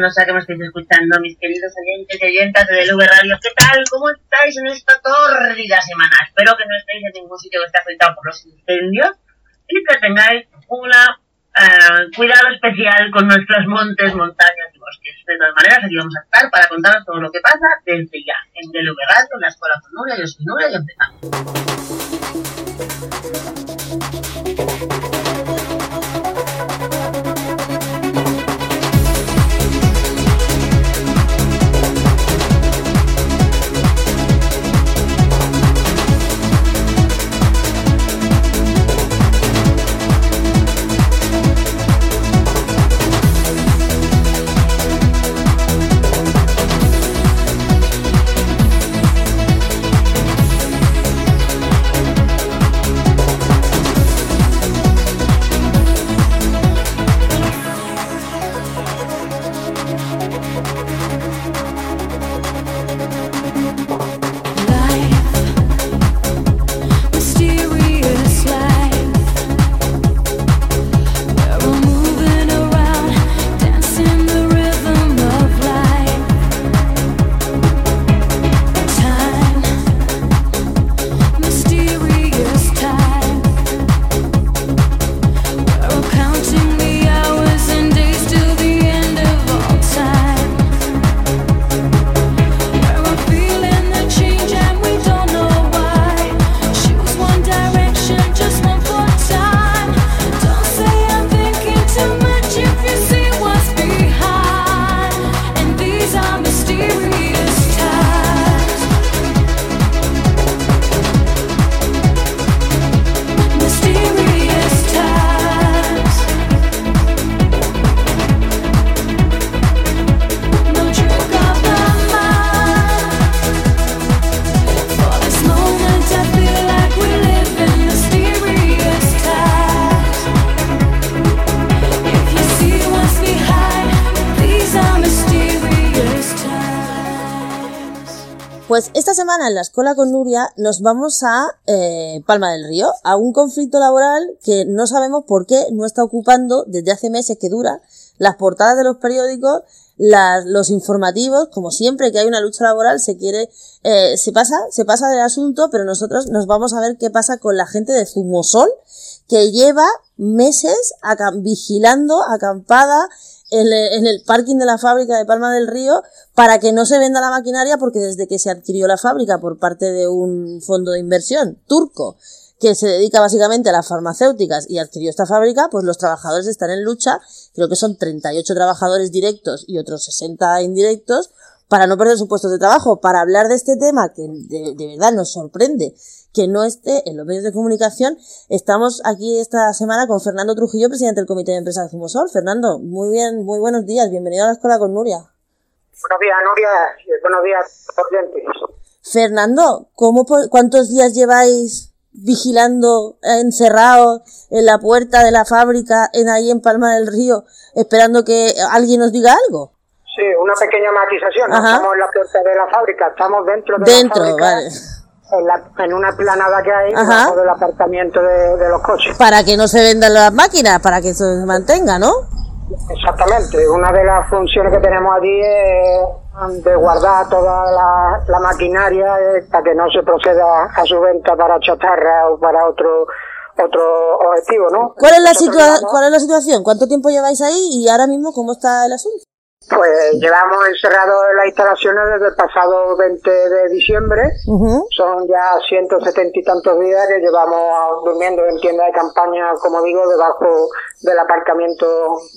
noches, cuando sea que me estéis escuchando, mis queridos oyentes y oyentas de DLV Radio. ¿Qué tal? ¿Cómo estáis en esta tórrida semana? Espero que no estéis en ningún sitio que esté afectado por los incendios y que tengáis un cuidado especial con nuestros montes, montañas y bosques. De todas maneras, aquí vamos a estar para contaros todo lo que pasa desde ya en DLV Radio, en la Escuela con Nuria. Yo soy Nuria y empezamos. Pues esta semana en la escuela con Nuria nos vamos a eh, Palma del Río, a un conflicto laboral que no sabemos por qué no está ocupando desde hace meses que dura las portadas de los periódicos, las- los informativos, como siempre que hay una lucha laboral se quiere, eh, se pasa, se pasa del asunto, pero nosotros nos vamos a ver qué pasa con la gente de Zumosol que lleva meses vigilando, acampada en el, parking de la fábrica de Palma del Río para que no se venda la maquinaria porque desde que se adquirió la fábrica por parte de un fondo de inversión turco que se dedica básicamente a las farmacéuticas y adquirió esta fábrica, pues los trabajadores están en lucha, creo que son 38 trabajadores directos y otros 60 indirectos, para no perder sus puestos de trabajo, para hablar de este tema que de, de verdad nos sorprende que no esté en los medios de comunicación, estamos aquí esta semana con Fernando Trujillo, presidente del Comité de Empresa de Zumosol. Fernando, muy bien, muy buenos días, bienvenido a la escuela con Nuria. Buenos días, Nuria. Buenos días, oyentes. Fernando, ¿cómo, ¿cuántos días lleváis vigilando, encerrados en la puerta de la fábrica, en ahí en Palma del Río, esperando que alguien nos diga algo? Sí, una pequeña matización. No Ajá. estamos en la puerta de la fábrica, estamos dentro de Dentro, la fábrica. vale. En, la- en una planada que hay debajo del apartamento de, de los coches. Para que no se vendan las máquinas, para que se mantenga, ¿no? Exactamente. Una de las funciones que tenemos allí es de guardar toda la, la maquinaria eh, para que no se proceda a su venta para chatarra o para otro otro objetivo, ¿no? ¿Cuál es, la situa- ¿Cuál es la situación? ¿Cuánto tiempo lleváis ahí y ahora mismo cómo está el asunto? Pues llevamos encerrados en las instalaciones desde el pasado 20 de diciembre. Son ya 170 y tantos días que llevamos durmiendo en tienda de campaña, como digo, debajo del aparcamiento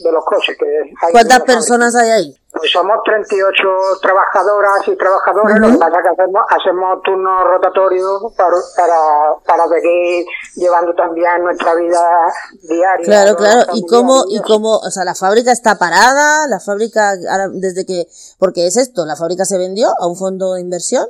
de los coches. Que hay ¿Cuántas personas hay ahí? Pues somos 38 trabajadoras y trabajadores, lo que pasa es que hacemos, hacemos turnos rotatorios para, para, para seguir llevando también nuestra vida diaria. Claro, claro. ¿Y cómo, y cómo, o sea, la fábrica está parada, la fábrica, ahora, desde que, porque es esto, la fábrica se vendió a un fondo de inversión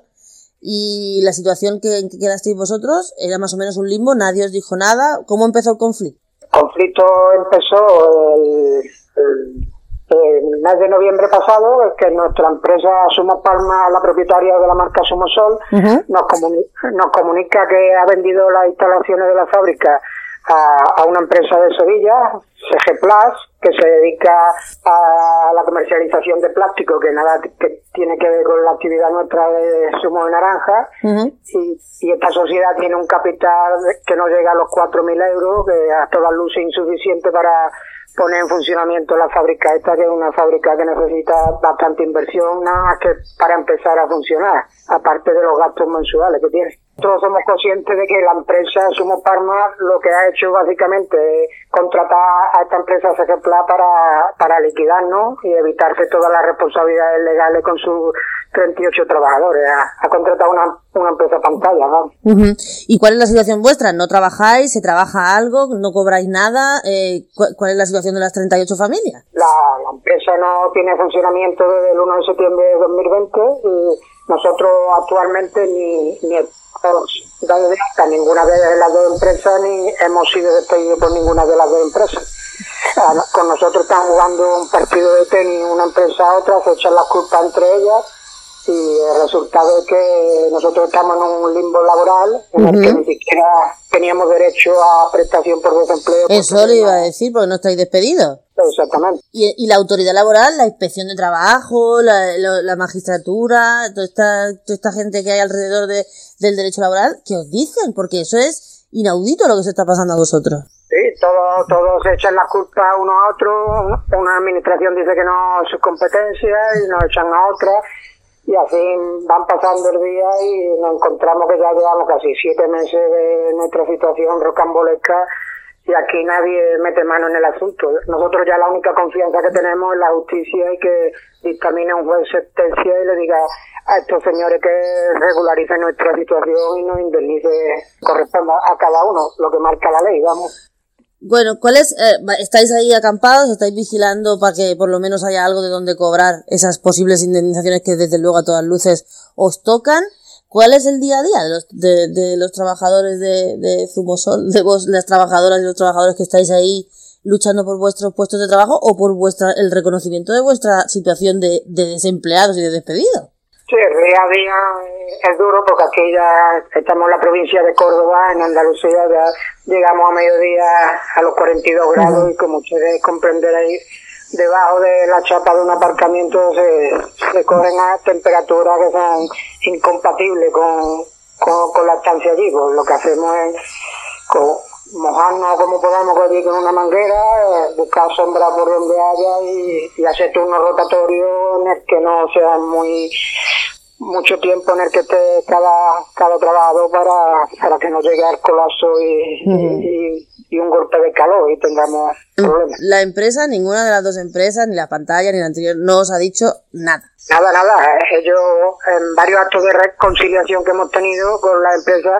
y la situación que, en que quedasteis vosotros era más o menos un limbo, nadie os dijo nada. ¿Cómo empezó el conflicto? Conflicto empezó el, el- el mes de noviembre pasado, es que nuestra empresa Sumo Palma, la propietaria de la marca Sumosol, Ujú. nos, nos comunica que ha vendido las instalaciones de la fábrica a, a una empresa de Sevilla, CG Plus, que se dedica a la comercialización de plástico, que nada que tiene que ver con la actividad nuestra de zumo de naranja, y, y esta sociedad tiene un capital que no llega a los 4.000 euros, que a todas luces es insuficiente para poner en funcionamiento la fábrica esta, que es una fábrica que necesita bastante inversión, nada más que para empezar a funcionar, aparte de los gastos mensuales que tiene. Nosotros somos conscientes de que la empresa Sumo Parma lo que ha hecho básicamente es contratar a esta empresa Segepla para, para liquidarnos y evitarse todas las responsabilidades legales con sus 38 trabajadores. Ha, ha contratado una, una empresa pantalla, ¿no? ¿Y cuál es la situación vuestra? ¿No trabajáis? ¿Se trabaja algo? ¿No cobráis nada? Eh, ¿cu- ¿Cuál es la situación de las 38 familias? La, la empresa no tiene funcionamiento desde el 1 de septiembre de 2020 y nosotros actualmente ni, ni hemos dado de ninguna de las dos empresas ni hemos sido despedidos por ninguna de las dos empresas. Con nosotros están jugando un partido de tenis una empresa a otra, se echan las culpas entre ellas y el resultado es que nosotros estamos en un limbo laboral en el que ni siquiera teníamos derecho a prestación por desempleo. Eso le iba a decir, porque no estáis despedidos. Exactamente. Y, y la autoridad laboral, la inspección de trabajo, la, lo- la magistratura, toda esta, toda esta gente que hay alrededor de, del derecho laboral, ¿qué os dicen? Porque eso es inaudito lo que se está pasando a vosotros. Sí, todos todo se echan la culpa uno a otro. Una administración dice que no es su competencia y nos echan a otra. Y así van pasando el día y nos encontramos que ya llevamos casi siete meses de nuestra situación rocambolesca y aquí nadie mete mano en el asunto. Nosotros ya la única confianza que tenemos es la justicia y que dictamine un juez sentencia y le diga a estos señores que regularicen nuestra situación y nos indemnice, corresponda a cada uno lo que marca la ley, vamos. Bueno, ¿cuál es? eh, ¿Estáis ahí acampados? ¿Estáis vigilando para que por lo menos haya algo de donde cobrar esas posibles indemnizaciones que desde luego a todas luces os tocan? ¿Cuál es el día a día de los, de los trabajadores de, de Zumosol, de vos, las trabajadoras y los trabajadores que estáis ahí luchando por vuestros puestos de trabajo o por vuestra, el reconocimiento de vuestra situación de, de desempleados y de despedidos? Sí, el día a día eh, es duro porque aquí ya estamos en la provincia de Córdoba, en Andalucía, ya llegamos a mediodía a los 42 grados y como ustedes comprenderéis, debajo de la chapa de un aparcamiento se, se corren a temperaturas que son incompatibles con, con, con la estancia allí. Pues lo que hacemos es co- mojarnos como podamos allí con una manguera, eh, buscar sombra por donde haya y, y hacer turnos rotatorios en el que no sea muy mucho tiempo en el que esté cada, cada trabajador para, para que no llegue al colapso y, y, y un golpe de calor y tengamos problemas. La empresa, ninguna de las dos empresas, ni la pantalla ni la anterior, no os ha dicho nada. Nada, nada. eh, Ellos, en varios actos de reconciliación que hemos tenido con la empresa,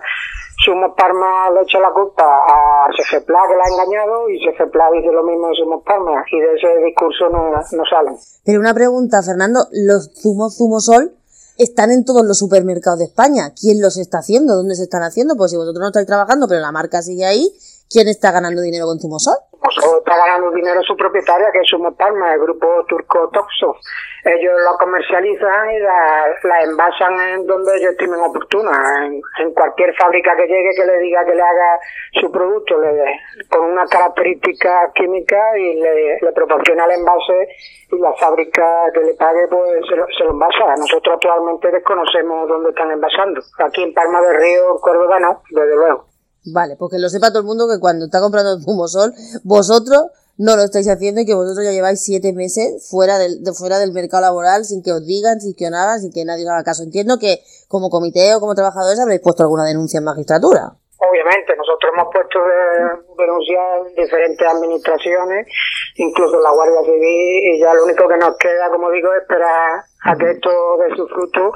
Sumos Parma le echa la culpa a CGPLA que la ha engañado y CGPLA dice lo mismo de Sumos Parma y de ese discurso no, no salen. Pero una pregunta, Fernando, los zumos Zumosol están en todos los supermercados de España. ¿Quién los está haciendo? ¿Dónde se están haciendo? Pues si vosotros no estáis trabajando, pero la marca sigue ahí, ¿quién está ganando dinero con Zumosol? O está ganando dinero su propietaria, que es Sumos Parma, el grupo turco Toxo. Ellos la comercializan y la, la envasan en donde ellos estimen oportuna. En, en cualquier fábrica que llegue que le diga que le haga su producto le, con una característica química y le, le proporciona el envase y la fábrica que le pague pues se lo, se lo envasa. Nosotros actualmente desconocemos dónde están envasando. Aquí en Palma del Río, en Córdoba no, desde luego. Vale, pues que lo sepa todo el mundo que cuando está comprando Zumosol, vosotros no lo estáis haciendo y que vosotros ya lleváis siete meses fuera del, de fuera del mercado laboral sin que os digan, sin que os hagan, sin que nadie os haga caso. Entiendo que como comité o como trabajadores habréis puesto alguna denuncia en magistratura. Obviamente, nosotros hemos puesto de- denuncias en diferentes administraciones, incluso la Guardia Civil, y ya lo único que nos queda, como digo, es esperar a que esto dé su fruto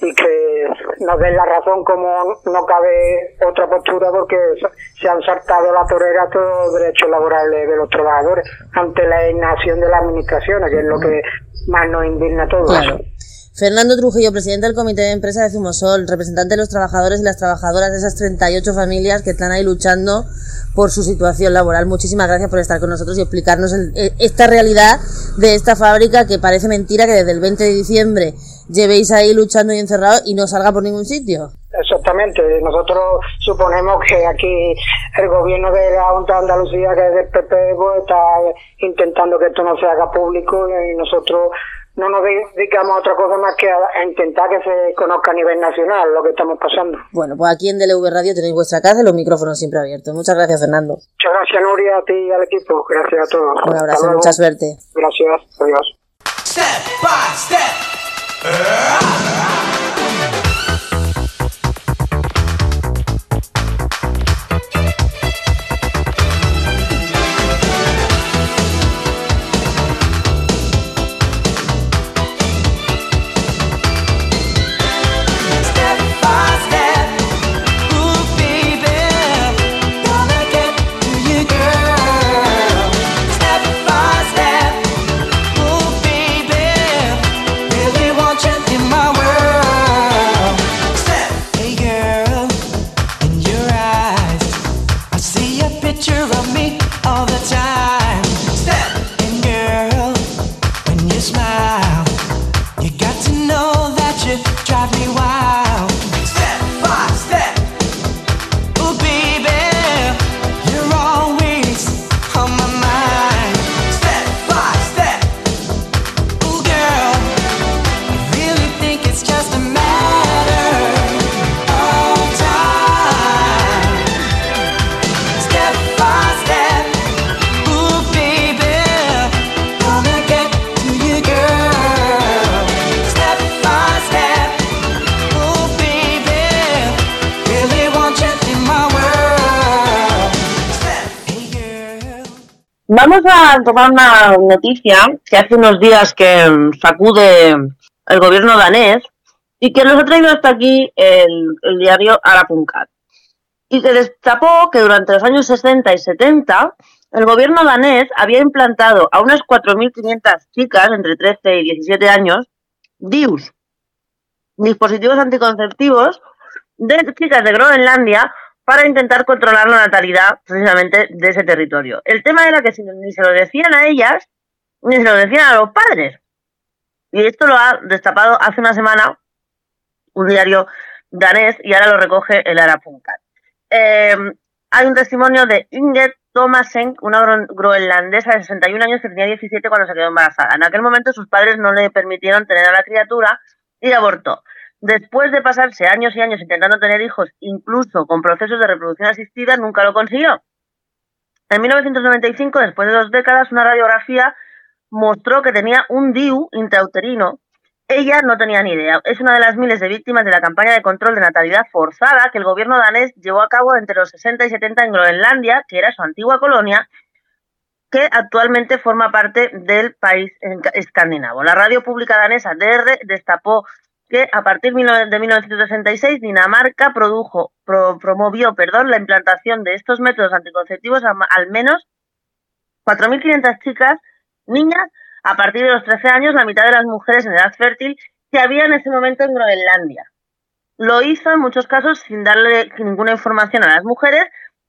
y que nos den la razón como no cabe otra postura porque se han saltado la torera todos los derechos laborales de los trabajadores ante la inacción de las administraciones, que es lo que más nos indigna a todos. Fernando Trujillo, presidente del comité de empresa de Zumosol, representante de los trabajadores y las trabajadoras de esas 38 familias que están ahí luchando por su situación laboral. Muchísimas gracias por estar con nosotros y explicarnos el- eh, esta realidad de esta fábrica que parece mentira que desde el 20 de diciembre llevéis ahí luchando y encerrado y no salga por ningún sitio. Exactamente, nosotros suponemos que aquí el gobierno de la Junta de Andalucía, que es del PP, pues, está intentando que esto no se haga público y nosotros no nos dedicamos a otra cosa más que a, intentar que se conozca a nivel nacional lo que estamos pasando. Bueno, pues aquí en DLV Radio tenéis vuestra casa y los micrófonos siempre abiertos. Muchas gracias, Fernando. Muchas gracias, Nuria, a ti y al equipo. Gracias a todos. Un abrazo, mucha suerte. Gracias, adiós. Step by. Step Vamos a tomar una noticia que hace unos días que mm, sacude el gobierno danés y que nos ha traído hasta aquí el, el diario Arapunkat. Y que destapó que durante los años 60 y 70 el gobierno danés había implantado a unas 4.500 chicas entre 13 y 17 años DIUs, dispositivos anticonceptivos de chicas de Groenlandia para intentar controlar la natalidad precisamente de ese territorio. El tema era que ni se lo decían a ellas, ni se lo decían a los padres. Y esto lo ha destapado hace una semana un diario danés y ahora lo recoge el Arapunkat. Eh, hay un testimonio de Inget Thomasen, una gro- groenlandesa de 61 años que tenía 17 cuando se quedó embarazada. En aquel momento sus padres no le permitieron tener a la criatura y abortó. Después de pasarse años y años intentando tener hijos, incluso con procesos de reproducción asistida, nunca lo consiguió. En 1995, después de dos décadas, una radiografía mostró que tenía un DIU intrauterino. Ella no tenía ni idea. Es una de las miles de víctimas de la campaña de control de natalidad forzada que el gobierno danés llevó a cabo entre los 60 y 70 en Groenlandia, que era su antigua colonia, que actualmente forma parte del país escandinavo. La radio pública danesa DR destapó que a partir de 1966 Dinamarca produjo, pro- promovió perdón, la implantación de estos métodos anticonceptivos a al menos 4.500 chicas, niñas, a partir de los 13 años, la mitad de las mujeres en edad fértil que había en ese momento en Groenlandia. Lo hizo en muchos casos sin darle ninguna información a las mujeres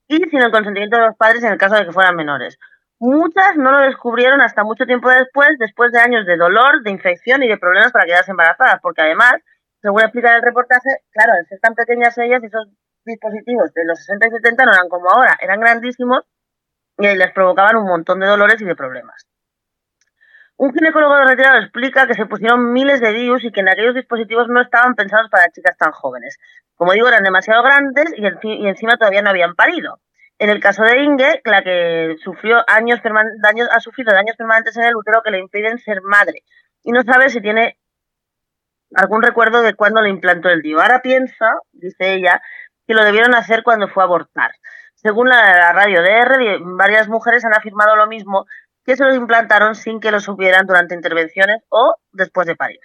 y sin el consentimiento de los padres en el caso de que fueran menores. Muchas no lo descubrieron hasta mucho tiempo después, después de años de dolor, de infección y de problemas para quedarse embarazadas, porque además, según explica el reportaje, claro, al ser tan pequeñas ellas, esos dispositivos de los 60 y 70 no eran como ahora, eran grandísimos y les provocaban un montón de dolores y de problemas. Un ginecólogo retirado explica que se pusieron miles de DIUs y que en aquellos dispositivos no estaban pensados para chicas tan jóvenes. Como digo, eran demasiado grandes y, y encima todavía no habían parido. En el caso de Inge, la que sufrió años daños, ha sufrido daños permanentes en el útero que le impiden ser madre y no sabe si tiene algún recuerdo de cuándo le implantó el DIU. Ahora piensa, dice ella, que lo debieron hacer cuando fue a abortar. Según la, radio DR, varias mujeres han afirmado lo mismo, que se lo implantaron sin que lo supieran durante intervenciones o después de parir.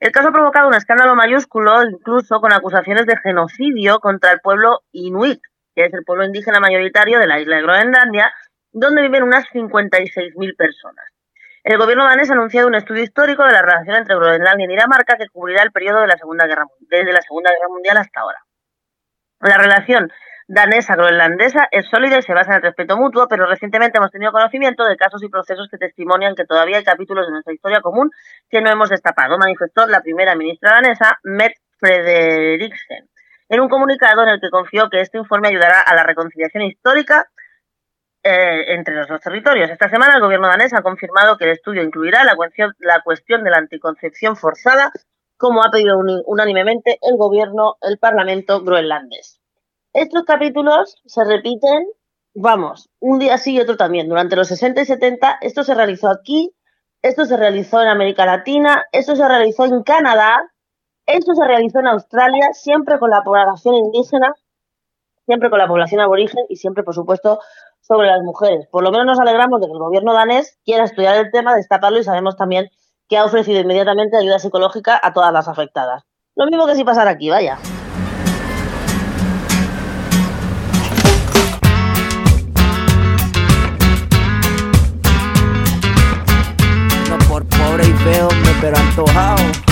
El caso ha provocado un escándalo mayúsculo, incluso con acusaciones de genocidio contra el pueblo inuit, que es el pueblo indígena mayoritario de la isla de Groenlandia, donde viven unas 56.000 personas. El gobierno danés ha anunciado un estudio histórico de la relación entre Groenlandia y Dinamarca que cubrirá el periodo de la Segunda Guerra desde la Segunda Guerra Mundial hasta ahora. La relación danesa-groenlandesa es sólida y se basa en el respeto mutuo, pero recientemente hemos tenido conocimiento de casos y procesos que testimonian que todavía hay capítulos de nuestra historia común que no hemos destapado, manifestó la primera ministra danesa, Mette Frederiksen, en un comunicado en el que confió que este informe ayudará a la reconciliación histórica eh, entre los dos territorios. Esta semana el gobierno danés ha confirmado que el estudio incluirá la cuestión, la cuestión de la anticoncepción forzada, como ha pedido unánimemente el gobierno, el parlamento groenlandés. Estos capítulos se repiten, vamos, un día sí y otro también. Durante los 60 y 70 esto se realizó aquí, esto se realizó en América Latina, esto se realizó en Canadá, esto se realizó en Australia, siempre con la población indígena, siempre con la población aborigen y siempre, por supuesto, sobre las mujeres. Por lo menos nos alegramos de que el gobierno danés quiera estudiar el tema, destaparlo y sabemos también que ha ofrecido inmediatamente ayuda psicológica a todas las afectadas. Lo mismo que si pasara aquí, vaya. No por pobre y feo, pero antojado.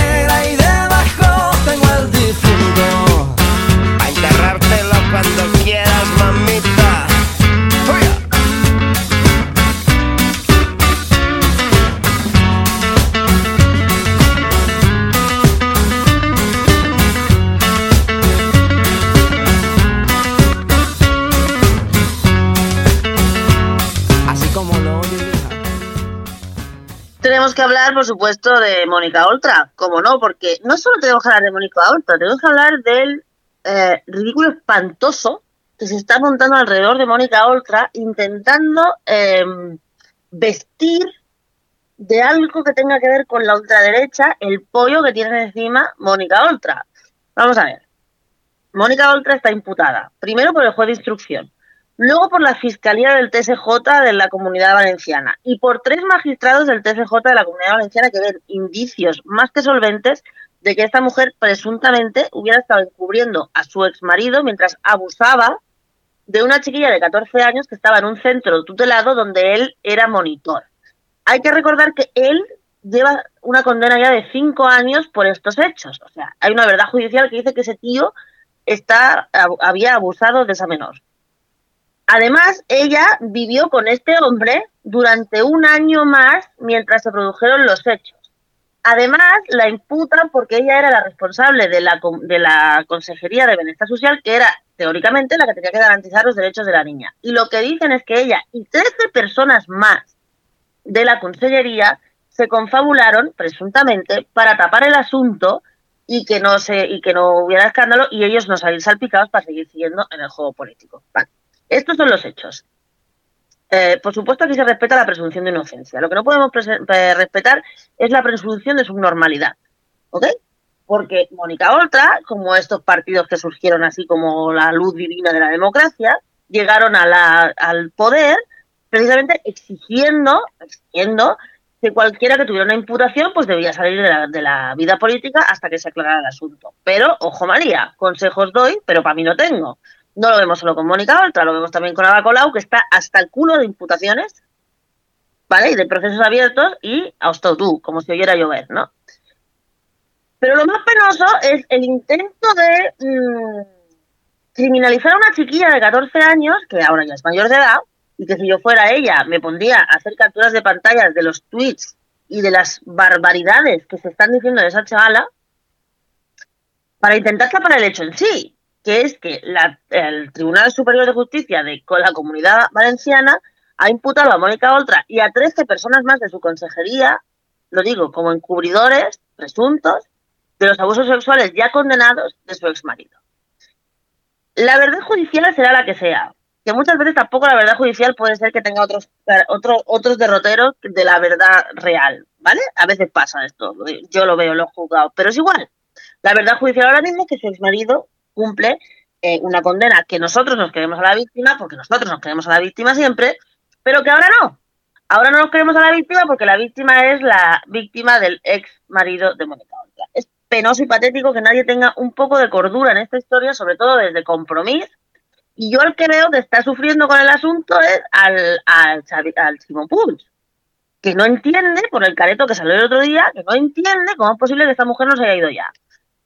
supuesto, de Mónica Oltra, como no, porque no solo tenemos que hablar de Mónica Oltra, tenemos que hablar del eh, ridículo espantoso que se está montando alrededor de Mónica Oltra, intentando eh, vestir de algo que tenga que ver con la ultraderecha el pollo que tiene encima Mónica Oltra. Vamos a ver. Mónica Oltra está imputada, primero por el juez de instrucción, luego por la Fiscalía del TSJ de la Comunidad Valenciana y por tres magistrados del TSJ de la Comunidad Valenciana que ven indicios más que solventes de que esta mujer presuntamente hubiera estado encubriendo a su exmarido mientras abusaba de una chiquilla de 14 años que estaba en un centro tutelado donde él era monitor. Hay que recordar que él lleva una condena ya de 5 años por estos hechos. O sea, hay una verdad judicial que dice que ese tío está, había abusado de esa menor. Además, ella vivió con este hombre durante un año más mientras se produjeron los hechos. Además, la imputan porque ella era la responsable de la, de la Consejería de Bienestar Social, que era teóricamente la que tenía que garantizar los derechos de la niña. Y lo que dicen es que ella y 13 personas más de la Consellería se confabularon, presuntamente, para tapar el asunto y que no se y que no hubiera escándalo y ellos no salir salpicados para seguir siguiendo en el juego político. Vale. Estos son los hechos. Eh, por supuesto, aquí se respeta la presunción de inocencia. Lo que no podemos eh, respetar es la presunción de subnormalidad. ¿Ok? Porque Mónica Oltra, como estos partidos que surgieron así como la luz divina de la democracia, llegaron a la- al poder precisamente exigiendo, exigiendo que cualquiera que tuviera una imputación pues debía salir de la, de la vida política hasta que se aclarara el asunto. Pero, ojo María, consejos doy, pero para mí no tengo. No lo vemos solo con Mónica Oltra, lo vemos también con Ada Colau, que está hasta el culo de imputaciones, ¿vale? Y de procesos abiertos y hasta tú, como si oyera llover, ¿no? Pero lo más penoso es el intento de mm, criminalizar a una chiquilla de 14 años, que ahora ya es mayor de edad, y que si yo fuera ella me pondría a hacer capturas de pantallas de los tweets y de las barbaridades que se están diciendo de esa chavala para intentar tapar el hecho en sí, que es que el Tribunal Superior de Justicia de la Comunidad Valenciana ha imputado a Mónica Oltra y a 13 personas más de su consejería, lo digo, como encubridores presuntos de los abusos sexuales ya condenados de su exmarido. La verdad judicial será la que sea, que muchas veces tampoco la verdad judicial puede ser que tenga otros, otros otros derroteros de la verdad real, ¿vale? A veces pasa esto, yo lo veo, lo he juzgado, pero es igual. La verdad judicial ahora mismo es que su exmarido cumple eh, una condena que nosotros nos queremos a la víctima, porque nosotros nos queremos a la víctima siempre, pero que ahora no. Ahora no nos queremos a la víctima porque la víctima es la víctima del ex marido de Mónica. Es penoso y patético que nadie tenga un poco de cordura en esta historia, sobre todo desde Compromís. Y yo el que veo que está sufriendo con el asunto es al, al, al Puig, que no entiende, por el careto que salió el otro día, que no entiende cómo es posible que esta mujer no se haya ido ya.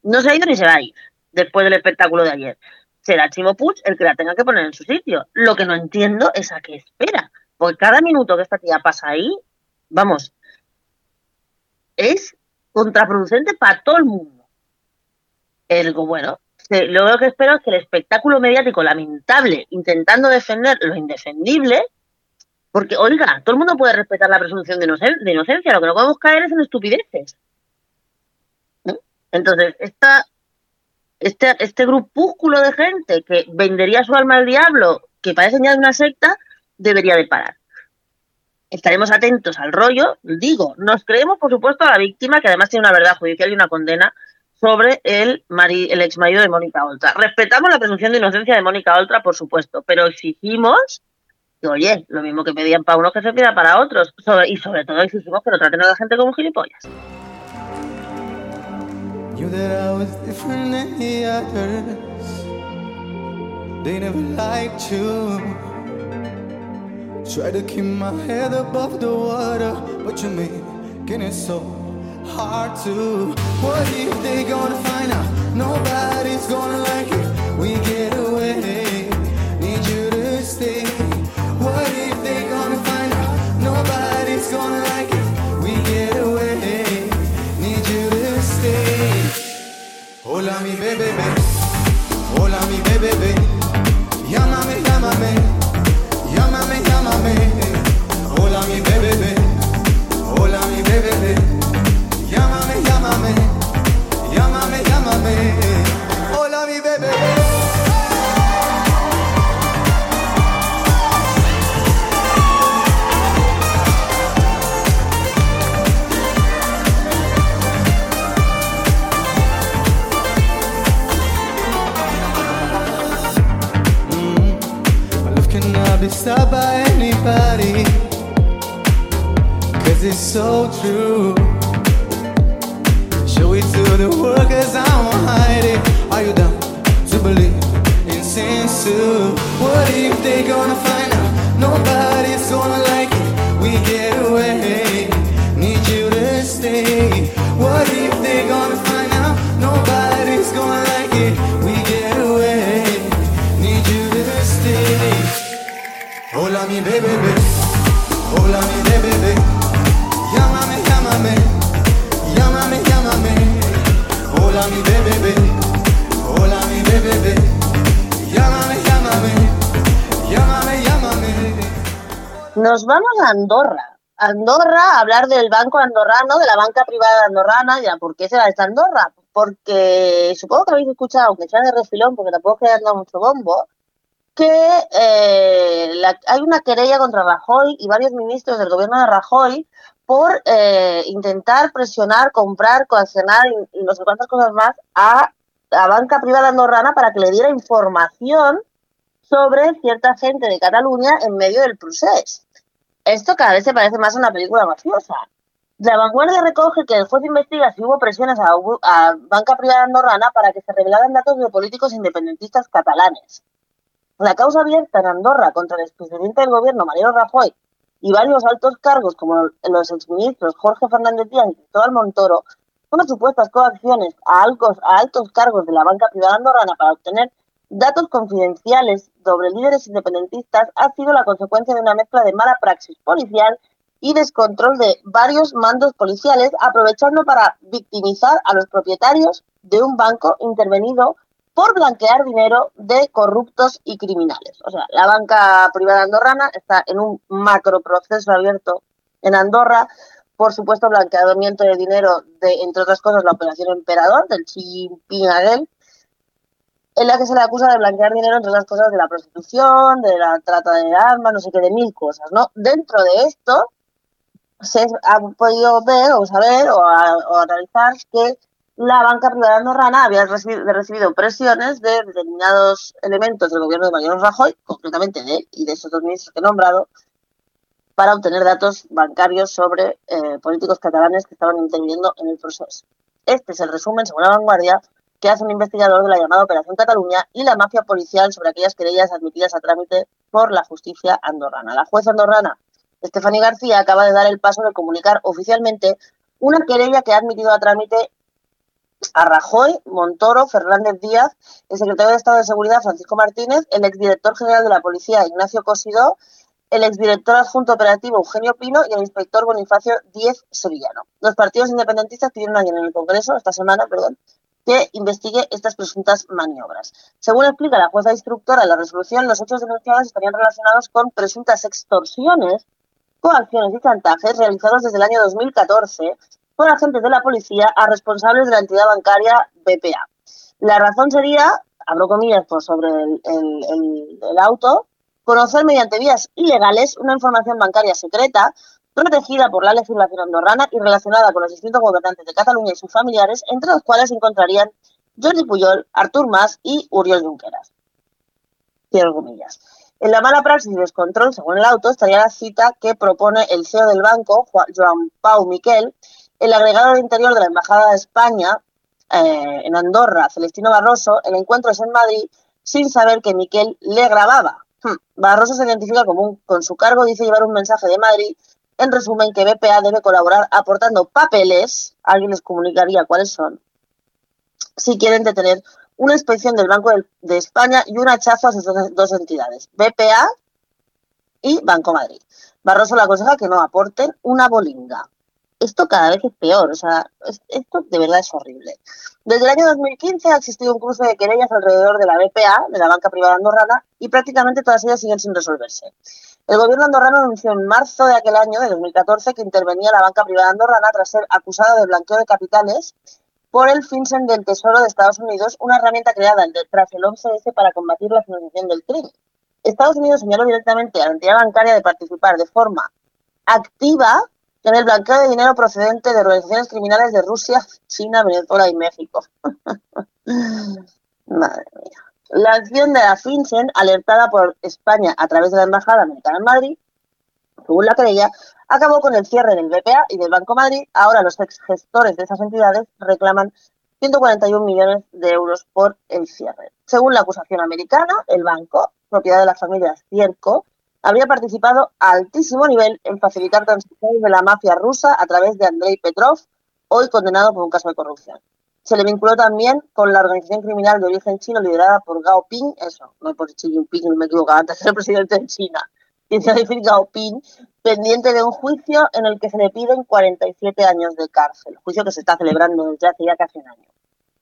No se ha ido ni se va a ir después del espectáculo de ayer. Será Chimo Puig el que la tenga que poner en su sitio. Lo que no entiendo es a qué espera. Porque cada minuto que esta tía pasa ahí, vamos, es contraproducente para todo el mundo. El, bueno, se- lo que espero es que el espectáculo mediático lamentable intentando defender lo indefendible, porque, oiga, todo el mundo puede respetar la presunción de, inocen- de inocencia, lo que no podemos caer es en estupideces. Entonces, esta, este, este grupúsculo de gente que vendería su alma al diablo, que parece ya una secta, debería de parar. Estaremos atentos al rollo, digo, nos creemos por supuesto a la víctima, que además tiene una verdad judicial y una condena sobre el, mari, el ex marido de Mónica Oltra. Respetamos la presunción de inocencia de Mónica Oltra, por supuesto, pero exigimos que, oye, lo mismo que pedían para unos que se pida para otros, y sobre todo exigimos que no traten a la gente como gilipollas. Knew that I was different than the others. They never liked you. Try to keep my head above the water, but you're making it so hard to. What if they gonna find out? Nobody's gonna like it. We get away. Need you to stay. What if they gonna find out? Nobody's gonna like it. Hola mi bebé, hola mi bebé, llámame, llámame, llámame, llámame. Hola mi bebé, hola mi bebé, llámame, llámame, llámame, llámame. Hola mi bebé. Be stopped by anybody. Cause it's so true. Show it to the world Vamos a Andorra. Andorra, a hablar del banco andorrano, de la banca privada andorrana. Ya, ¿por qué será esta Andorra? Porque supongo que habéis escuchado, aunque sea de refilón, porque tampoco es que mucho bombo, que eh, la- hay una querella contra Rajoy y varios ministros del gobierno de Rajoy por eh, intentar presionar, comprar, coaccionar y, y no sé cuántas cosas más a la banca privada andorrana para que le diera información sobre cierta gente de Cataluña en medio del procés. Esto cada vez se parece más a una película mafiosa. La vanguardia recoge que el juez investiga si hubo presiones a, banca privada andorrana para que se revelaran datos de políticos independentistas catalanes. La causa abierta en Andorra contra el expresidente del gobierno, Mariano Rajoy, y varios altos cargos como los exministros Jorge Fernández Díaz y Cristóbal Montoro, son las supuestas coacciones a altos, a altos cargos de la banca privada andorrana para obtener datos confidenciales sobre líderes independentistas ha sido la consecuencia de una mezcla de mala praxis policial y descontrol de varios mandos policiales, aprovechando para victimizar a los propietarios de un banco intervenido por blanquear dinero de corruptos y criminales. O sea, la banca privada andorrana está en un macro proceso abierto en Andorra, por supuesto, blanqueamiento de dinero de, entre otras cosas, la operación Emperador del Xi Jinping aquel, en la que se le acusa de blanquear dinero, entre otras cosas, de la prostitución, de la trata de armas, no sé qué, de mil cosas, ¿no? Dentro de esto, se ha podido ver o saber o, a- que la banca privada andorrana había recibido presiones de determinados elementos del gobierno de Mariano Rajoy, concretamente de él y de esos dos ministros que he nombrado, para obtener datos bancarios sobre eh, políticos catalanes que estaban interviniendo en el proceso. Este es el resumen, según la vanguardia, que hace un investigador de la llamada Operación Cataluña y la mafia policial sobre aquellas querellas admitidas a trámite por la justicia andorrana. La jueza andorrana, Estefany García, acaba de dar el paso de comunicar oficialmente una querella que ha admitido a trámite a Rajoy, Montoro, Fernández Díaz, el secretario de Estado de Seguridad, Francisco Martínez, el exdirector general de la Policía, Ignacio Cosidó, el exdirector adjunto operativo, Eugenio Pino, y el inspector Bonifacio Díez Sevillano. Los partidos independentistas pidieron ayer en el Congreso, esta semana, perdón, que investigue estas presuntas maniobras. Según explica la jueza instructora en la resolución, los hechos denunciados estarían relacionados con presuntas extorsiones, coacciones y chantajes realizados desde el año 2014 por agentes de la policía a responsables de la entidad bancaria BPA. La razón sería, abro comillas por sobre el auto, conocer mediante vías ilegales una información bancaria secreta protegida por la legislación andorrana y relacionada con los distintos gobernantes de Cataluña y sus familiares, entre los cuales se encontrarían Jordi Puyol, Artur Mas y Uriol Junqueras. Cierro. En la mala praxis y descontrol, según el auto, estaría la cita que propone el CEO del banco, Joan Pau Miquel, el agregado Interior de la Embajada de España eh, en Andorra, Celestino Barroso, el encuentro es en Madrid, sin saber que Miquel le grababa. Hmm. Barroso se identifica como con su cargo, dice llevar un mensaje de Madrid, en resumen que BPA debe colaborar aportando papeles, alguien les comunicaría cuáles son, si quieren detener una inspección del Banco de España y un hachazo a sus dos, entidades, BPA y Banco Madrid. Barroso le aconseja que no aporten una bolinga. Esto cada vez es peor, o sea, es- esto de verdad es horrible. Desde el año 2015 ha existido un cruce de querellas alrededor de la BPA, de la banca privada andorrana, y prácticamente todas ellas siguen sin resolverse. El gobierno andorrano anunció en marzo de aquel año, de 2014, que intervenía la banca privada andorrana tras ser acusada de blanqueo de capitales por el FinCEN del Tesoro de Estados Unidos, una herramienta creada tras el 11S para combatir la financiación del crimen. Estados Unidos señaló directamente a la entidad bancaria de participar de forma activa en el blanqueo de dinero procedente de organizaciones criminales de Rusia, China, Venezuela y México. Madre mía. La acción de la FinCEN, alertada por España a través de la Embajada Americana en Madrid, según la querella, acabó con el cierre del BPA y del Banco Madrid. Ahora los ex gestores de esas entidades reclaman 141 millones de euros por el cierre. Según la acusación americana, el banco, propiedad de las familias Cierco, habría participado a altísimo nivel en facilitar transacciones de la mafia rusa a través de Andrei Petrov, hoy condenado por un caso de corrupción. Se le vinculó también con la organización criminal de origen chino liderada por Gao Ping, eso, no por Xi Jinping, no me equivoco, antes era presidente de China, y se decir Gao Ping, pendiente de un juicio en el que se le piden 47 años de cárcel, juicio que se está celebrando desde hace ya casi un año.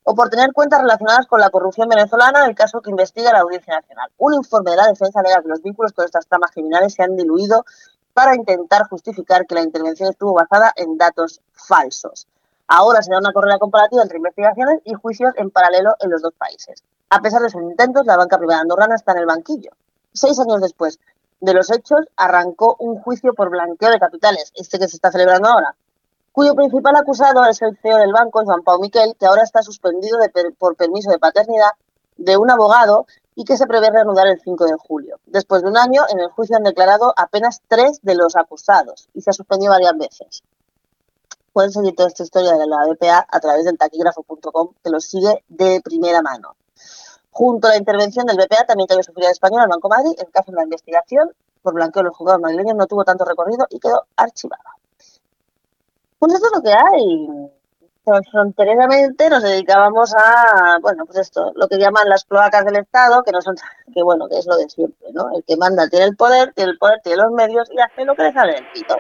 O por tener cuentas relacionadas con la corrupción venezolana, el caso que investiga la Audiencia Nacional. Un informe de la defensa alega que los vínculos con estas tramas criminales se han diluido para intentar justificar que la intervención estuvo basada en datos falsos. Ahora se da una carrera comparativa entre investigaciones y juicios en paralelo en los dos países. A pesar de sus intentos, la banca privada andorrana está en el banquillo. Seis años después de los hechos, arrancó un juicio por blanqueo de capitales, este que se está celebrando ahora, cuyo principal acusado es el CEO del banco, Juan Pau Miquel, que ahora está suspendido por permiso de paternidad de un abogado y que se prevé reanudar el 5 de julio. Después de un año, en el juicio han declarado apenas tres de los acusados y se ha suspendido varias veces. Pueden seguir toda esta historia de la BPA a través del taquígrafo.com, que lo sigue de primera mano. Junto a la intervención del BPA, también cayó filial española, el Banco Madrid. El caso de la investigación por blanqueo de los juzgados madrileños no tuvo tanto recorrido y quedó archivado. Pues esto es lo que hay. Frontereramente nos dedicábamos a, bueno, pues esto, lo que llaman las cloacas del Estado, que no son, que bueno, que es lo de siempre, ¿no? El que manda tiene el poder, tiene el poder, tiene los medios y hace lo que le sale del pito.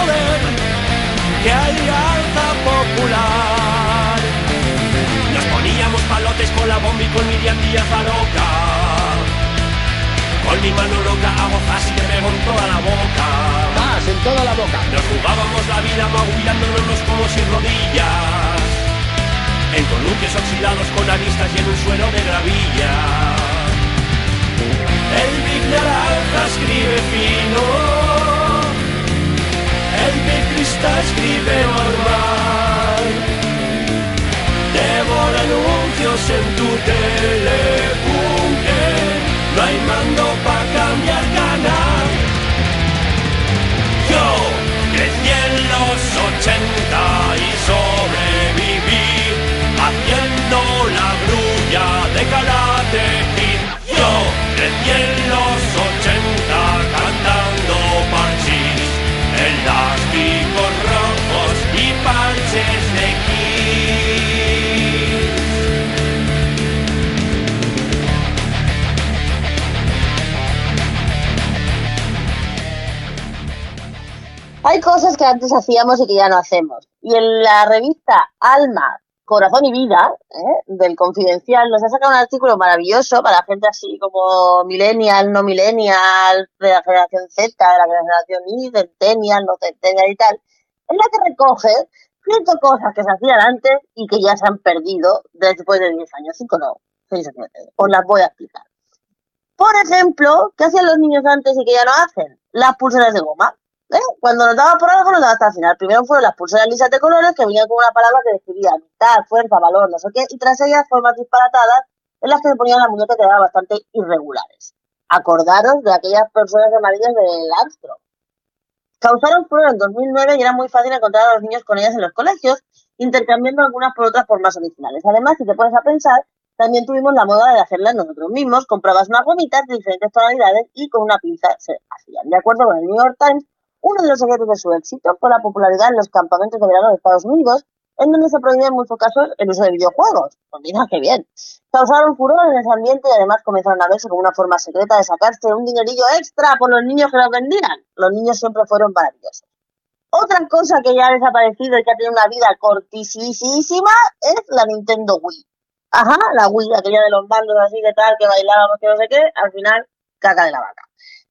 Poder que Alianza Popular. Nos poníamos palotes con la bomba y con Miriam Díaz Aroca. Con mi mano loca hago fácil y te pego en toda la boca. Más en toda la boca. Nos jugábamos la vida magullándonos como sin rodillas En columpios oxidados con aristas y en un suelo de gravilla El Big Naranja escribe fino sal de cristal escribe normal Devora anuncios en tu telepunte eh. No hay mando para antes hacíamos y que ya no hacemos. Y en la revista Alma, Corazón y Vida, ¿eh? del Confidencial, nos ha sacado un artículo maravilloso para gente así como millennial, no millennial, de la generación Z, de la generación Y, centennial, no centennial y tal, en la que recoge cinco cosas que se hacían antes y que ya se han perdido después de 10 años. Cinco no, seis o siete. Os las voy a explicar. Por ejemplo, ¿qué hacían los niños antes y que ya no hacen? Las pulseras de goma. ¿Eh? Cuando nos daba por algo, nos daba hasta el final. Primero fueron las pulseras lisas de colores que venían con una palabra que describía amistad, fuerza, valor, no sé qué, y tras ellas formas disparatadas en las que se ponían las muñecas que eran bastante irregulares. Acordaros de aquellas personas amarillas del Armstrong. Causaron furor en 2009 y era muy fácil encontrar a los niños con ellas en los colegios, intercambiando algunas por otras por más originales. Además, si te pones a pensar, también tuvimos la moda de hacerlas nosotros mismos. Comprabas unas gomitas de diferentes tonalidades y con una pinza se hacían. De acuerdo con el New York Times, uno de los secretos de su éxito fue la popularidad en los campamentos de verano de Estados Unidos, en donde se prohibía en muchos casos el uso de videojuegos. Pues mira qué bien. Causaron furor en ese ambiente y además comenzaron a verse como una forma secreta de sacarse un dinerillo extra por los niños que los vendían. Los niños siempre fueron maravillosos. Otra cosa que ya ha desaparecido y que ha tenido una vida cortísima es la Nintendo Wii. Ajá, la Wii, aquella de los mandos así que tal, que bailábamos, que no sé qué, al final, caca de la vaca.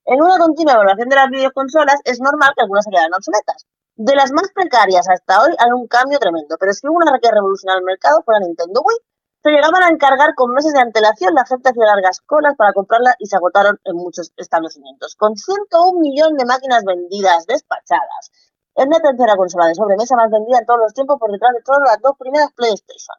En una continua evaluación de las videoconsolas, es normal que algunas se quedaran obsoletas. De las más precarias hasta hoy hay un cambio tremendo, pero si hubo una que revolucionó el mercado fue la Nintendo Wii. Se llegaban a encargar con meses de antelación, la gente hacía largas colas para comprarla y se agotaron en muchos establecimientos. Con 101 millones de máquinas vendidas, despachadas. Es la tercera consola de sobremesa más vendida en todos los tiempos por detrás de todas las dos primeras PlayStation.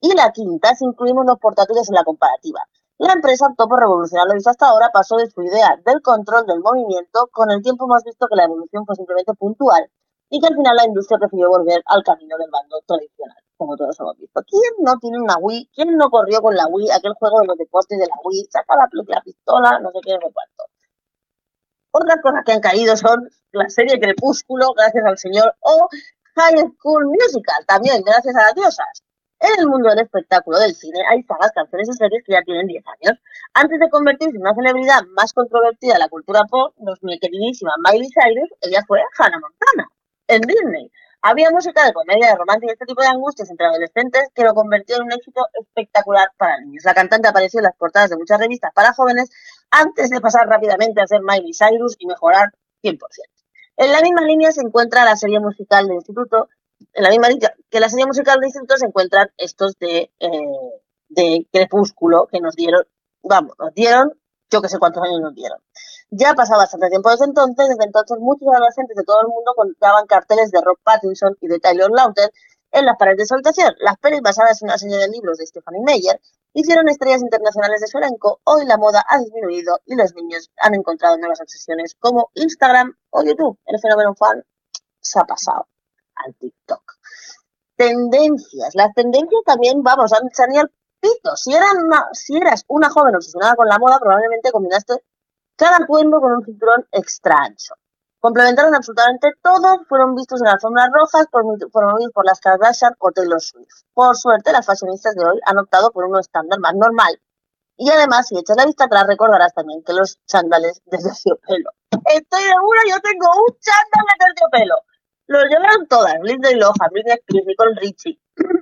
Y la quinta, si incluimos los portátiles en la comparativa. La empresa optó por revolucionar lo visto hasta ahora, pasó de su idea del control del movimiento, con el tiempo hemos visto que la evolución fue simplemente puntual y que al final la industria prefirió volver al camino del bando tradicional, como todos hemos visto. ¿Quién no tiene una Wii? ¿Quién no corrió con la Wii? Aquel juego de los deportes de la Wii, saca la, la pistola, no sé qué, no cuánto. Otras cosas que han caído son la serie Crepúsculo, gracias al señor, o High School Musical, también gracias a las diosas. En el mundo del espectáculo del cine hay sagas, canciones y series que ya tienen 10 años. Antes de convertirse en una celebridad más controvertida de la cultura pop, mi queridísima Miley Cyrus, ella fue Hannah Montana, en Disney. Había música de comedia, de romance y este tipo de angustias entre adolescentes que lo convirtió en un éxito espectacular para niños. La cantante apareció en las portadas de muchas revistas para jóvenes antes de pasar rápidamente a ser Miley Cyrus y mejorar 100%. En la misma línea se encuentra la serie musical de instituto, en la misma línea que la serie musical de instituto se encuentran estos de, eh, de Crepúsculo que nos dieron, vamos, nos dieron, yo que sé cuántos años nos dieron. Ya ha pasado bastante tiempo desde entonces, desde entonces muchos adolescentes de todo el mundo contaban carteles de Rob Pattinson y de Taylor Lautner en las paredes de su. Las pelis basadas en una serie de libros de Stephanie Meyer hicieron estrellas internacionales de su elenco. Hoy la moda ha disminuido y los niños han encontrado nuevas obsesiones como Instagram o YouTube. El fenómeno fan se ha pasado al TikTok. Tendencias. Las tendencias también, vamos, han, se han ido al pito. Si, eran una- si eras una joven obsesionada con la moda, probablemente combinaste cada atuendo con un cinturón extra ancho. Complementaron absolutamente todo, fueron vistos en alfombras rojas, promo- promovidos por las Kardashian o Taylor Swift. Por suerte, las fashionistas de hoy han optado por uno estándar más normal. Y además, si echas la vista atrás, recordarás también que los chándales de terciopelo. Estoy segura, yo tengo un chándal de terciopelo. Los llevaron todas, Lindsay Lohan, Britney Spears, Nicole Richie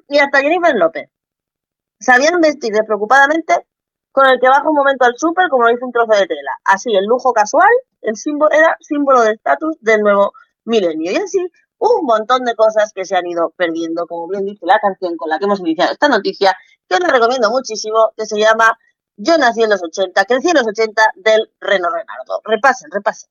y hasta Jennifer López. Sabían vestir despreocupadamente con el que baja un momento al súper como lo hizo un trozo de tela. Así, el lujo casual el símbolo, era símbolo de estatus del nuevo milenio. Y así, un montón de cosas que se han ido perdiendo, como bien dice la canción con la que hemos iniciado esta noticia, que os recomiendo muchísimo, que se llama Yo nací en los 80, crecí en los 80 del Reno Renardo. Repasen, repasen.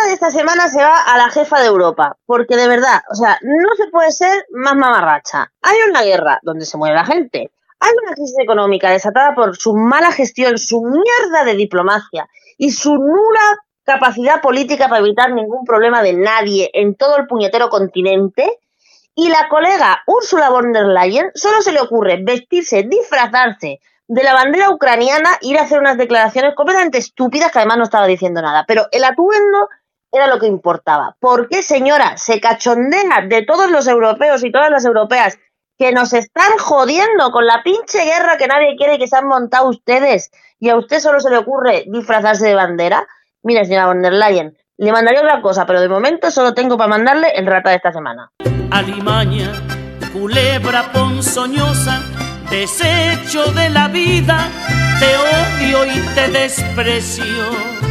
de esta semana se va a la jefa de Europa, porque de verdad, o sea, no se puede ser más mamarracha. Hay una guerra donde se muere la gente. Hay una crisis económica desatada por su mala gestión, su mierda de diplomacia y su nula capacidad política para evitar ningún problema de nadie en todo el puñetero continente. Y la colega Ursula von der Leyen solo se le ocurre vestirse, disfrazarse de la bandera ucraniana, ir a hacer unas declaraciones completamente estúpidas que además no estaba diciendo nada. Pero el atuendo era lo que importaba. ¿Por qué, señora, se cachondea de todos los europeos y todas las europeas que nos están jodiendo con la pinche guerra que nadie quiere que se han montado ustedes y a usted solo se le ocurre disfrazarse de bandera? Mire, señora von der Leyen, le mandaría otra cosa, pero de momento solo tengo para mandarle el rata de esta semana. alimaña, culebra ponzoñosa, desecho de la vida, te odio y te desprecio.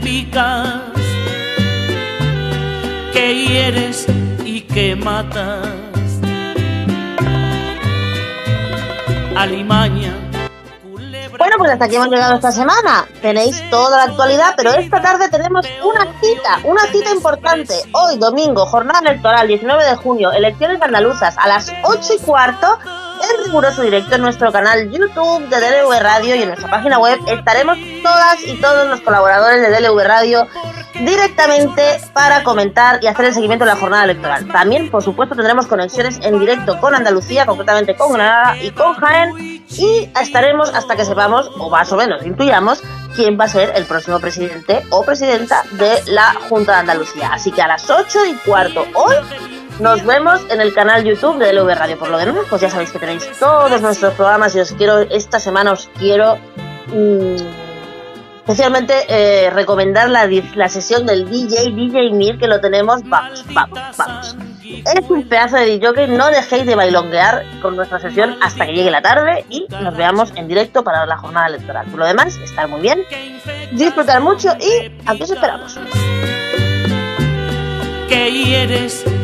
picas, que hieres y que matas. Alimaña. Bueno, pues hasta aquí hemos llegado esta semana. Tenéis toda la actualidad, pero esta tarde tenemos una cita, una cita importante. Hoy, domingo, jornada electoral, 19 de junio, elecciones andaluzas a las 8 y cuarto, en riguroso directo en nuestro canal YouTube de DLV Radio y en nuestra página web estaremos todas y todos los colaboradores de DLV Radio directamente para comentar y hacer el seguimiento de la jornada electoral. También, por supuesto, tendremos conexiones en directo con Andalucía, concretamente con Granada y con Jaén, y estaremos hasta que sepamos, o más o menos intuyamos, quién va a ser el próximo presidente o presidenta de la Junta de Andalucía. Así que a las 8 y cuarto hoy nos vemos en el canal YouTube de LV Radio. Por lo demás, pues ya sabéis que tenéis todos nuestros programas y os quiero, esta semana os quiero mm, especialmente eh, recomendar la, la sesión del DJ, DJ Mir, que lo tenemos, vamos, vamos, vamos. Es un pedazo de DJ, no dejéis de bailonguear con nuestra sesión hasta que llegue la tarde y nos veamos en directo para la jornada electoral. Por lo demás, estar muy bien, disfrutar mucho y aquí os esperamos. que hieres y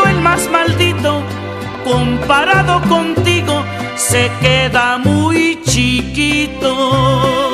más maldito, comparado contigo, se queda muy chiquito.